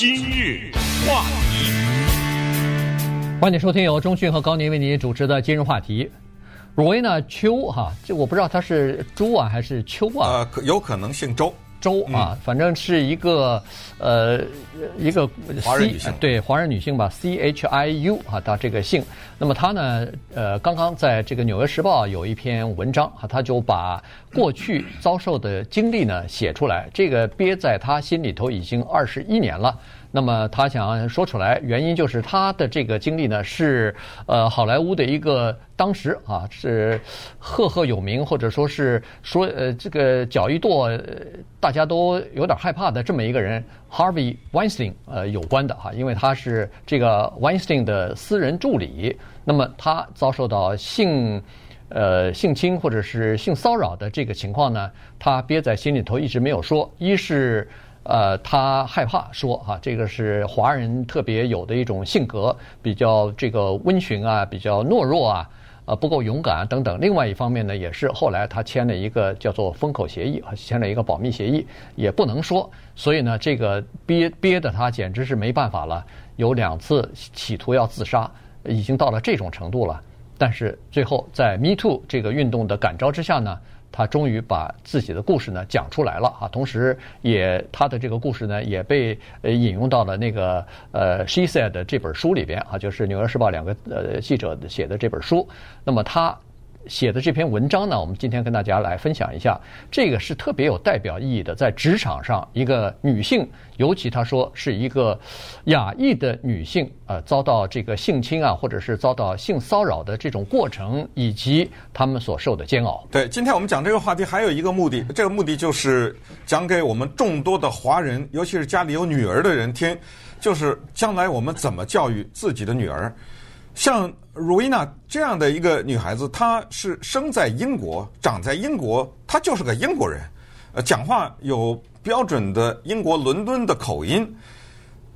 今日话题，欢迎收听由中讯和高宁为您主持的今日话题。Rowena Chiu 哈，这我不知道他是朱啊还是秋啊？呃，有可能姓周。周啊，反正是一个呃一个华人女性，对华人女性吧，C H I U 啊，她这个姓。那么她呢，呃，刚刚在这个《纽约时报》有一篇文章啊，她就把过去遭受的经历呢写出来，这个憋在她心里头已经二十一年了。那么他想说出来，原因就是他的这个经历呢，是呃好莱坞的一个当时啊是赫赫有名，或者说是说呃这个脚一跺大家都有点害怕的这么一个人，Harvey Weinstein 呃有关的哈，因为他是这个 Weinstein 的私人助理，那么他遭受到性呃性侵或者是性骚扰的这个情况呢，他憋在心里头一直没有说，一是。呃，他害怕说哈、啊，这个是华人特别有的一种性格，比较这个温驯啊，比较懦弱啊，呃，不够勇敢啊等等。另外一方面呢，也是后来他签了一个叫做封口协议，签了一个保密协议，也不能说。所以呢，这个憋憋的他简直是没办法了，有两次企图要自杀，已经到了这种程度了。但是最后在 Me Too 这个运动的感召之下呢。他终于把自己的故事呢讲出来了啊，同时也他的这个故事呢也被引用到了那个呃 She Said 这本书里边啊，就是《纽约时报》两个呃记者写的这本书。那么他。写的这篇文章呢，我们今天跟大家来分享一下。这个是特别有代表意义的，在职场上，一个女性，尤其她说是一个亚裔的女性，呃，遭到这个性侵啊，或者是遭到性骚扰的这种过程，以及她们所受的煎熬。对，今天我们讲这个话题还有一个目的，这个目的就是讲给我们众多的华人，尤其是家里有女儿的人听，就是将来我们怎么教育自己的女儿。像 Rowena 这样的一个女孩子，她是生在英国，长在英国，她就是个英国人，呃，讲话有标准的英国伦敦的口音。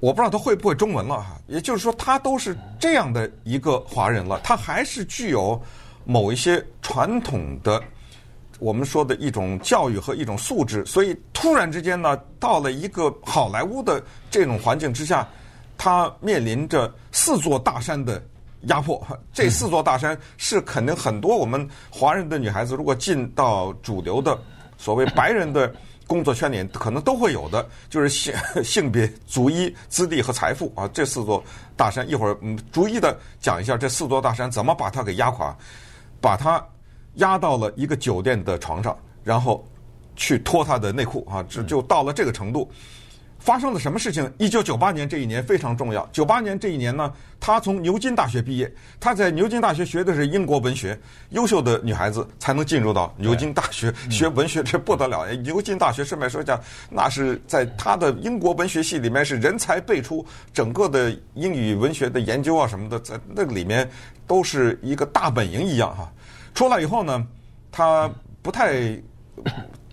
我不知道她会不会中文了哈，也就是说，她都是这样的一个华人了，她还是具有某一些传统的我们说的一种教育和一种素质。所以突然之间呢，到了一个好莱坞的这种环境之下，她面临着四座大山的。压迫，这四座大山是肯定很多我们华人的女孩子，如果进到主流的所谓白人的工作圈里，可能都会有的，就是性 性别、族裔、资历和财富啊，这四座大山。一会儿嗯，逐一的讲一下这四座大山怎么把它给压垮，把它压到了一个酒店的床上，然后去脱他的内裤啊，这就到了这个程度。发生了什么事情？一九九八年这一年非常重要。九八年这一年呢，她从牛津大学毕业。她在牛津大学学的是英国文学，优秀的女孩子才能进入到牛津大学学文学，这不得了。牛津大学顺便说一下，那是在她的英国文学系里面是人才辈出，整个的英语文学的研究啊什么的，在那个里面都是一个大本营一样哈。出来以后呢，她不太。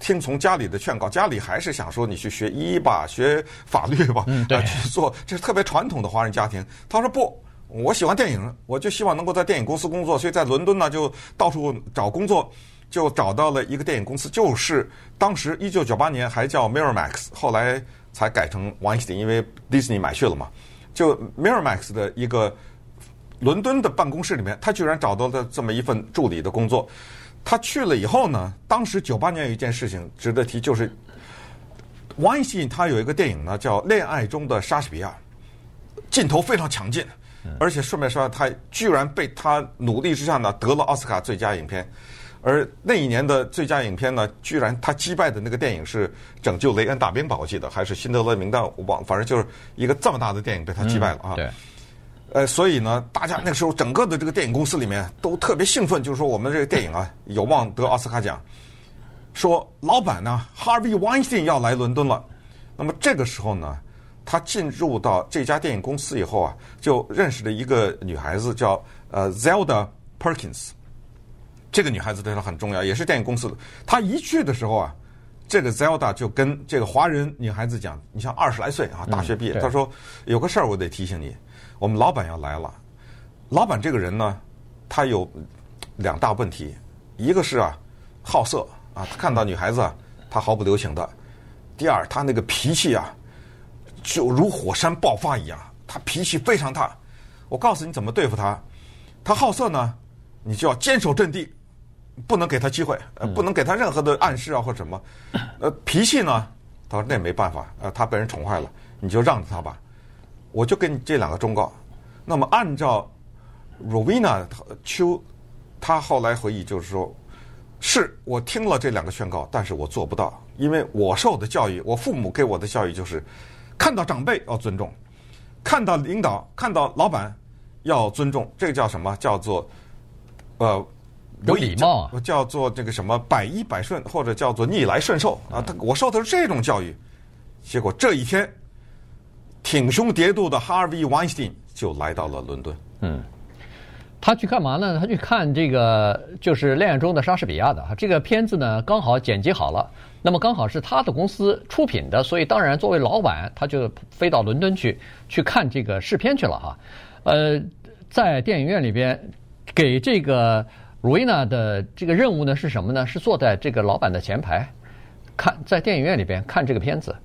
听从家里的劝告，家里还是想说你去学医吧，学法律吧，嗯，对，去做，这是特别传统的华人家庭。他说不，我喜欢电影，我就希望能够在电影公司工作，所以在伦敦呢就到处找工作，就找到了一个电影公司，就是当时一九九八年还叫 Miramax，后来才改成 Weinstein，因为 Disney 买去了嘛。就 Miramax 的一个伦敦的办公室里面，他居然找到了这么一份助理的工作。他去了以后呢，当时九八年有一件事情值得提，就是，Weinstein 他有一个电影呢叫《恋爱中的莎士比亚》，镜头非常强劲，而且顺便说，他居然被他努力之下呢得了奥斯卡最佳影片，而那一年的最佳影片呢，居然他击败的那个电影是《拯救雷恩大兵》吧，我记得还是《辛德勒名单》，我忘，反正就是一个这么大的电影被他击败了啊。呃，所以呢，大家那个时候整个的这个电影公司里面都特别兴奋，就是说我们这个电影啊有望得奥斯卡奖。说老板呢，Harvey Weinstein 要来伦敦了。那么这个时候呢，他进入到这家电影公司以后啊，就认识了一个女孩子叫呃 Zelda Perkins。这个女孩子对他很重要，也是电影公司的。他一去的时候啊，这个 Zelda 就跟这个华人女孩子讲：“你像二十来岁啊，大学毕业。”他说：“有个事儿我得提醒你。”我们老板要来了，老板这个人呢，他有两大问题，一个是啊好色啊，他看到女孩子啊，他毫不留情的；第二，他那个脾气啊，就如火山爆发一样，他脾气非常大。我告诉你怎么对付他，他好色呢，你就要坚守阵地，不能给他机会，呃，不能给他任何的暗示啊或者什么。呃，脾气呢，他说那没办法，呃，他被人宠坏了，你就让着他吧。我就给你这两个忠告。那么按照 Rowena 秋，他后来回忆就是说，是我听了这两个宣告，但是我做不到，因为我受的教育，我父母给我的教育就是，看到长辈要尊重，看到领导，看到老板要尊重，这个叫什么？叫做呃有礼貌，叫做这个什么百依百顺，或者叫做逆来顺受啊。他我受的是这种教育，结果这一天。挺胸叠肚的 Harvey Weinstein 就来到了伦敦。嗯，他去干嘛呢？他去看这个就是恋爱中的莎士比亚的哈，这个片子呢刚好剪辑好了，那么刚好是他的公司出品的，所以当然作为老板，他就飞到伦敦去去看这个试片去了哈。呃，在电影院里边给这个 Rina 的这个任务呢是什么呢？是坐在这个老板的前排看，在电影院里边看这个片子。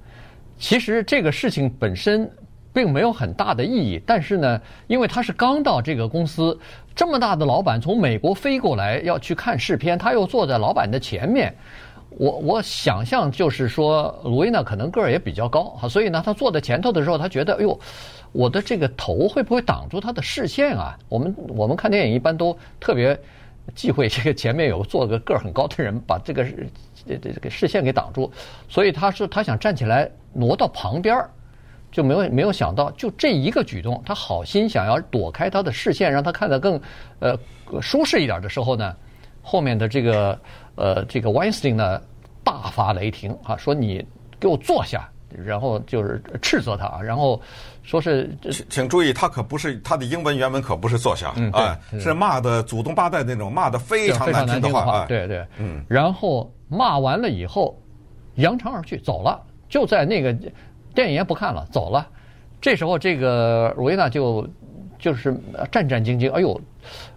其实这个事情本身并没有很大的意义，但是呢，因为他是刚到这个公司，这么大的老板从美国飞过来要去看试片，他又坐在老板的前面，我我想象就是说，罗威娜可能个儿也比较高，所以呢，他坐在前头的时候，他觉得，哎呦，我的这个头会不会挡住他的视线啊？我们我们看电影一般都特别忌讳这个前面有坐个个儿很高的人把这个这这这个视线给挡住，所以他是他想站起来。挪到旁边儿，就没有没有想到，就这一个举动，他好心想要躲开他的视线，让他看得更呃舒适一点的时候呢，后面的这个呃这个 Weinstein 呢大发雷霆啊，说你给我坐下，然后就是斥责他，然后说是请请注意，他可不是他的英文原文可不是坐下，嗯，哎，是骂的祖宗八代那种，骂的非常难听的话，对对，嗯，然后骂完了以后，扬长而去走了。就在那个电影院不看了，走了。这时候，这个罗维娜就就是战战兢兢。哎呦，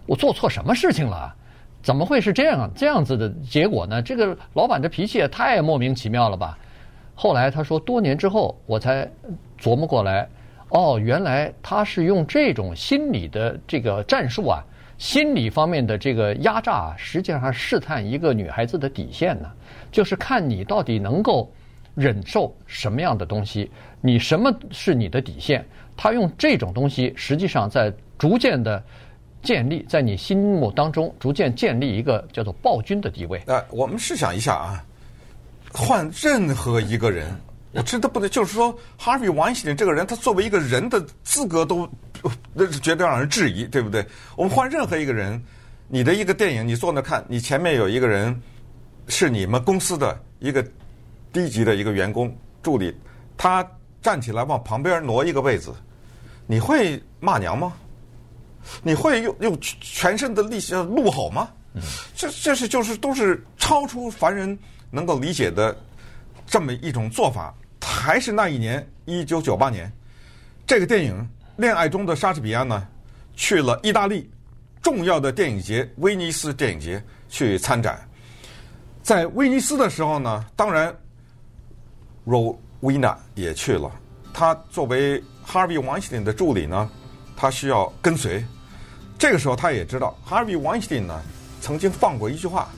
我做错什么事情了？怎么会是这样这样子的结果呢？这个老板这脾气也太莫名其妙了吧？后来他说，多年之后我才琢磨过来，哦，原来他是用这种心理的这个战术啊，心理方面的这个压榨，实际上试探一个女孩子的底线呢，就是看你到底能够。忍受什么样的东西？你什么是你的底线？他用这种东西，实际上在逐渐的建立在你心目当中，逐渐建立一个叫做暴君的地位。呃，我们试想一下啊，换任何一个人，我真的不能，就是说，Harvey Weinstein 这个人，他作为一个人的资格都，那是绝对让人质疑，对不对？我们换任何一个人，你的一个电影，你坐那看，你前面有一个人是你们公司的一个。低级的一个员工助理，他站起来往旁边挪一个位子，你会骂娘吗？你会用用全身的力气怒吼吗？这这是就是都是超出凡人能够理解的这么一种做法。还是那一年，一九九八年，这个电影《恋爱中的莎士比亚》呢，去了意大利重要的电影节威尼斯电影节去参展。在威尼斯的时候呢，当然。Rowena 也去了，他作为 Harvey Weinstein 的助理呢，他需要跟随。这个时候他也知道，Harvey Weinstein 呢曾经放过一句话，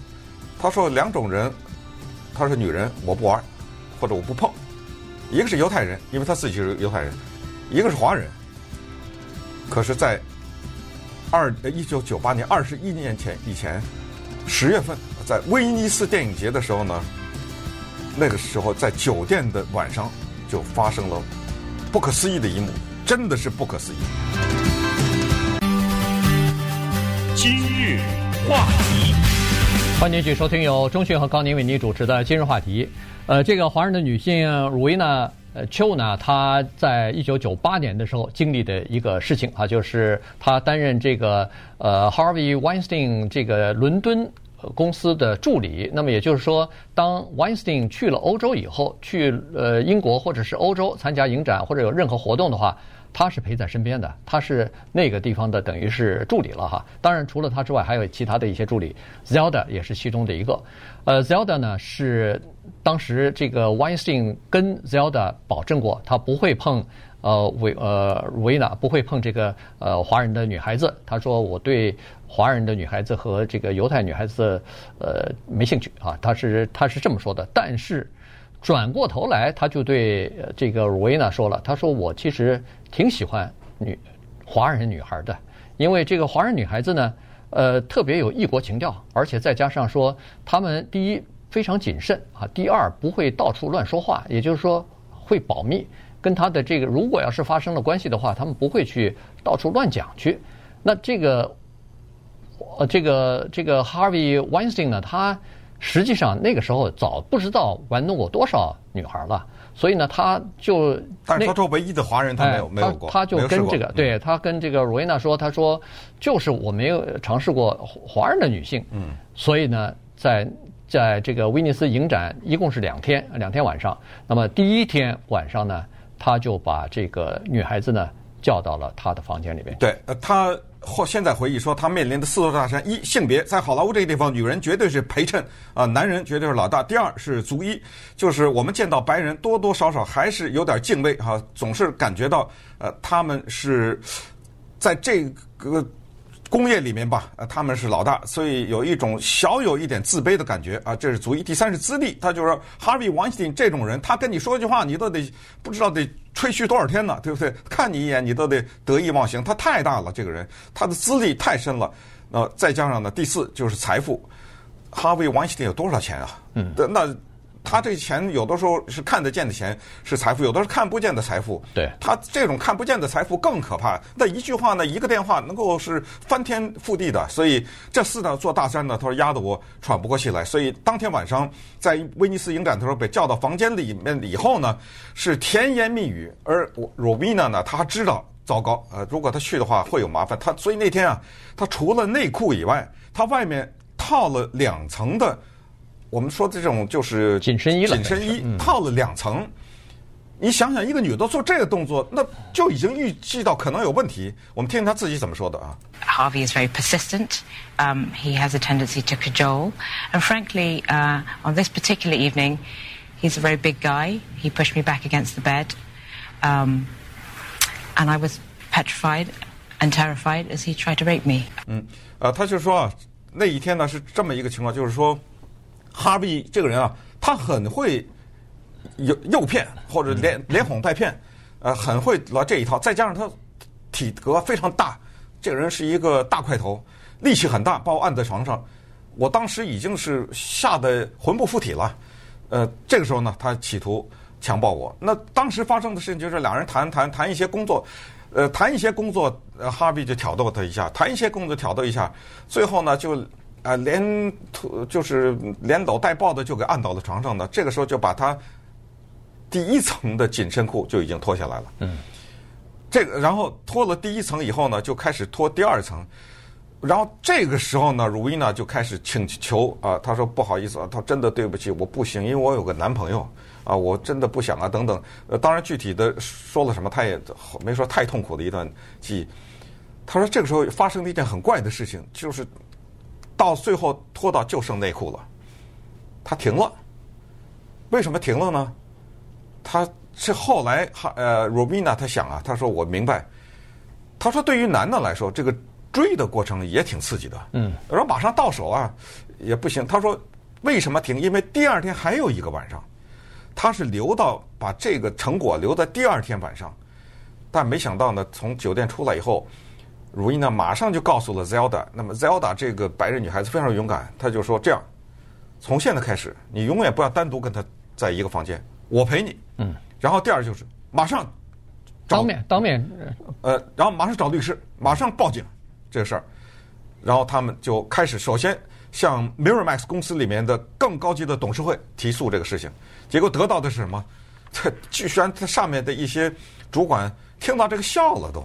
他说两种人，他说女人我不玩，或者我不碰。一个是犹太人，因为他自己是犹太人；一个是华人。可是，在二一九九八年二十一年前以前，十月份在威尼斯电影节的时候呢。那个时候，在酒店的晚上，就发生了不可思议的一幕，真的是不可思议。今日话题，欢迎继续收听由钟迅和高宁为您主持的《今日话题》。呃，这个华人的女性鲁伊娜呃秋呢，她在一九九八年的时候经历的一个事情啊，就是她担任这个呃 Harvey Weinstein 这个伦敦。公司的助理。那么也就是说，当 Weinstein 去了欧洲以后，去呃英国或者是欧洲参加影展或者有任何活动的话，他是陪在身边的，他是那个地方的等于是助理了哈。当然，除了他之外，还有其他的一些助理，Zelda 也是其中的一个。呃，Zelda 呢是当时这个 Weinstein 跟 Zelda 保证过，他不会碰。呃，维呃维娜不会碰这个呃华人的女孩子。他说我对华人的女孩子和这个犹太女孩子呃没兴趣啊。他是他是这么说的。但是转过头来，他就对这个维娜说了，他说我其实挺喜欢女华人女孩的，因为这个华人女孩子呢，呃特别有异国情调，而且再加上说他们第一非常谨慎啊，第二不会到处乱说话，也就是说会保密。跟他的这个，如果要是发生了关系的话，他们不会去到处乱讲去。那这个，呃，这个这个 Harvey Weinstein 呢，他实际上那个时候早不知道玩弄过多少女孩了，所以呢，他就但是他说唯一的华人他没有、哎、没有过，他就跟这个对他跟这个 Rowena 说，他说就是我没有尝试过华人的女性，嗯，所以呢，在在这个威尼斯影展一共是两天两天晚上，那么第一天晚上呢。他就把这个女孩子呢叫到了他的房间里面。对，呃，他或现在回忆说，他面临的四座大山：一、性别，在好莱坞这个地方，女人绝对是陪衬啊，男人绝对是老大；第二是族裔，就是我们见到白人多多少少还是有点敬畏哈，总是感觉到呃他们是在这个。工业里面吧，呃，他们是老大，所以有一种小有一点自卑的感觉啊。这是足以。第三是资历，他就是说，Harvey Weinstein 这种人，他跟你说一句话，你都得不知道得吹嘘多少天呢，对不对？看你一眼，你都得得意忘形。他太大了，这个人，他的资历太深了。呃，再加上呢，第四就是财富。Harvey Weinstein 有多少钱啊？嗯，那。他这钱有的时候是看得见的钱，是财富；有的是看不见的财富。对，他这种看不见的财富更可怕。那一句话呢，一个电话能够是翻天覆地的。所以这四呢座大山呢，他说压得我喘不过气来。所以当天晚上在威尼斯影展的时候被叫到房间里面以后呢，是甜言蜜语。而 Rowena 呢，他知道糟糕，呃，如果他去的话会有麻烦。他所以那天啊，他除了内裤以外，他外面套了两层的。我们说的这种就是紧身衣了，紧身衣套了两层。你想想，一个女的做这个动作，那就已经预计到可能有问题。我们听听她自己怎么说的啊。Harvey is very persistent. Um, he has a tendency to cajole, and frankly, uh, on this particular evening, he's a very big guy. He pushed me back against the bed, um, and I was petrified and terrified as he tried to rape me. 嗯，呃，他就说啊，那一天呢是这么一个情况，就是说。哈维这个人啊，他很会诱诱骗或者连连哄带骗，呃，很会来这一套。再加上他体格非常大，这个人是一个大块头，力气很大，把我按在床上。我当时已经是吓得魂不附体了。呃，这个时候呢，他企图强暴我。那当时发生的事情就是两人谈谈谈一些工作，呃，谈一些工作，呃，哈比就挑逗他一下，谈一些工作挑逗一下，最后呢就。啊，连就是连搂带抱的就给按到了床上的，这个时候就把他第一层的紧身裤就已经脱下来了。嗯，这个然后脱了第一层以后呢，就开始脱第二层，然后这个时候呢，Rowena 就开始请求啊，他说不好意思啊，他真的对不起，我不行，因为我有个男朋友啊，我真的不想啊，等等。呃，当然具体的说了什么，他也没说太痛苦的一段记忆。他说这个时候发生了一件很怪的事情，就是。到最后脱到就剩内裤了，他停了。为什么停了呢？他是后来哈呃，Romina 他想啊，他说我明白。他说对于男的来说，这个追的过程也挺刺激的。嗯。然后马上到手啊，也不行。他说为什么停？因为第二天还有一个晚上，他是留到把这个成果留在第二天晚上，但没想到呢，从酒店出来以后。如意呢，马上就告诉了 Zelda。那么 Zelda 这个白人女孩子非常勇敢，她就说：“这样，从现在开始，你永远不要单独跟她在一个房间，我陪你。”嗯。然后第二就是马上当面当面呃，然后马上找律师，马上报警这个事儿。然后他们就开始首先向 Miramax 公司里面的更高级的董事会提诉这个事情。结果得到的是什么？这 居然他上面的一些主管听到这个笑了都。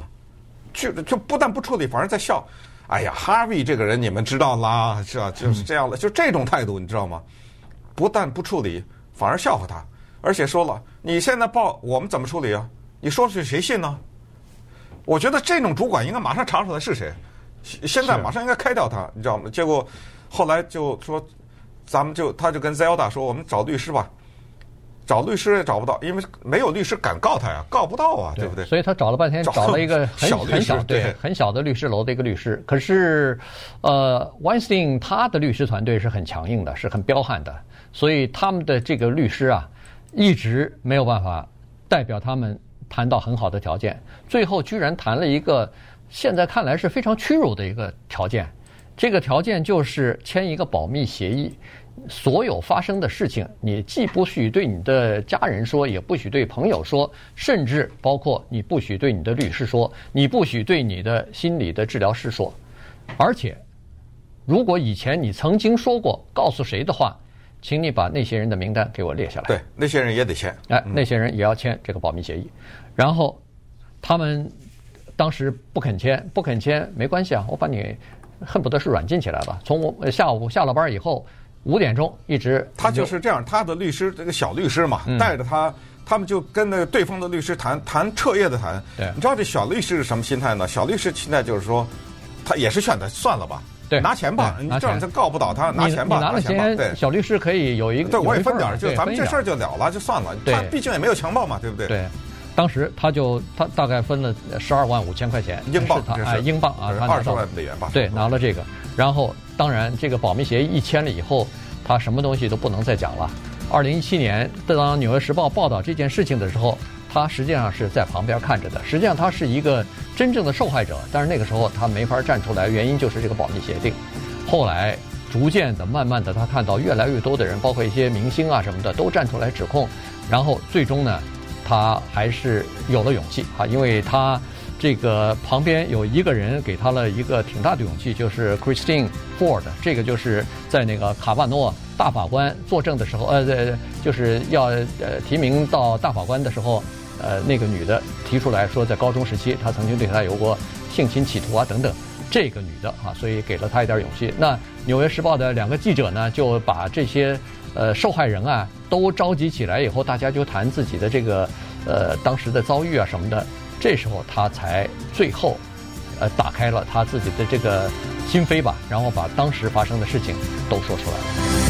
就就不但不处理，反而在笑。哎呀，哈维这个人你们知道啦，是吧？就是这样的，就这种态度，你知道吗？不但不处理，反而笑话他，而且说了，你现在报我们怎么处理啊？你说出去谁信呢？我觉得这种主管应该马上查出来是谁，现在马上应该开掉他，你知道吗？结果后来就说，咱们就他就跟 Zelda 说，我们找律师吧。找律师也找不到，因为没有律师敢告他呀，告不到啊，对，对不对？所以他找了半天，找了一个很小很小对，对很小的律师楼的一个律师。可是，呃，Weinstein 他的律师团队是很强硬的，是很彪悍的，所以他们的这个律师啊，一直没有办法代表他们谈到很好的条件。最后居然谈了一个现在看来是非常屈辱的一个条件，这个条件就是签一个保密协议。所有发生的事情，你既不许对你的家人说，也不许对朋友说，甚至包括你不许对你的律师说，你不许对你的心理的治疗师说。而且，如果以前你曾经说过告诉谁的话，请你把那些人的名单给我列下来。对，那些人也得签。哎，那些人也要签这个保密协议。然后，他们当时不肯签，不肯签没关系啊，我把你恨不得是软禁起来了。从我下午下了班以后。五点钟一直，他就是这样。他的律师这个小律师嘛，带着他，他们就跟那个对方的律师谈谈彻夜的谈。对，你知道这小律师是什么心态呢？小律师心态就是说，他也是劝他算了吧，对，拿钱吧，你这样他告不倒他，拿钱吧，拿了钱，对，小律师可以有一个，对，我也分点，就咱们这事儿就了了，就算了。他毕竟也没有强暴嘛，对不对？对，当时他就他大概分了十二万五千块钱英镑，哎，英镑啊，二十万美元吧。对，拿了这个，然后。当然，这个保密协议一签了以后，他什么东西都不能再讲了。二零一七年，当《纽约时报》报道这件事情的时候，他实际上是在旁边看着的。实际上，他是一个真正的受害者，但是那个时候他没法站出来，原因就是这个保密协定。后来，逐渐的、慢慢的，他看到越来越多的人，包括一些明星啊什么的，都站出来指控。然后，最终呢，他还是有了勇气啊，因为他。这个旁边有一个人给他了一个挺大的勇气，就是 Christine Ford，这个就是在那个卡瓦诺大法官作证的时候，呃，就是要呃提名到大法官的时候，呃，那个女的提出来说，在高中时期他曾经对她有过性侵企图啊等等，这个女的啊，所以给了她一点勇气。那《纽约时报》的两个记者呢，就把这些呃受害人啊都召集起来以后，大家就谈自己的这个呃当时的遭遇啊什么的。这时候他才最后，呃，打开了他自己的这个心扉吧，然后把当时发生的事情都说出来了。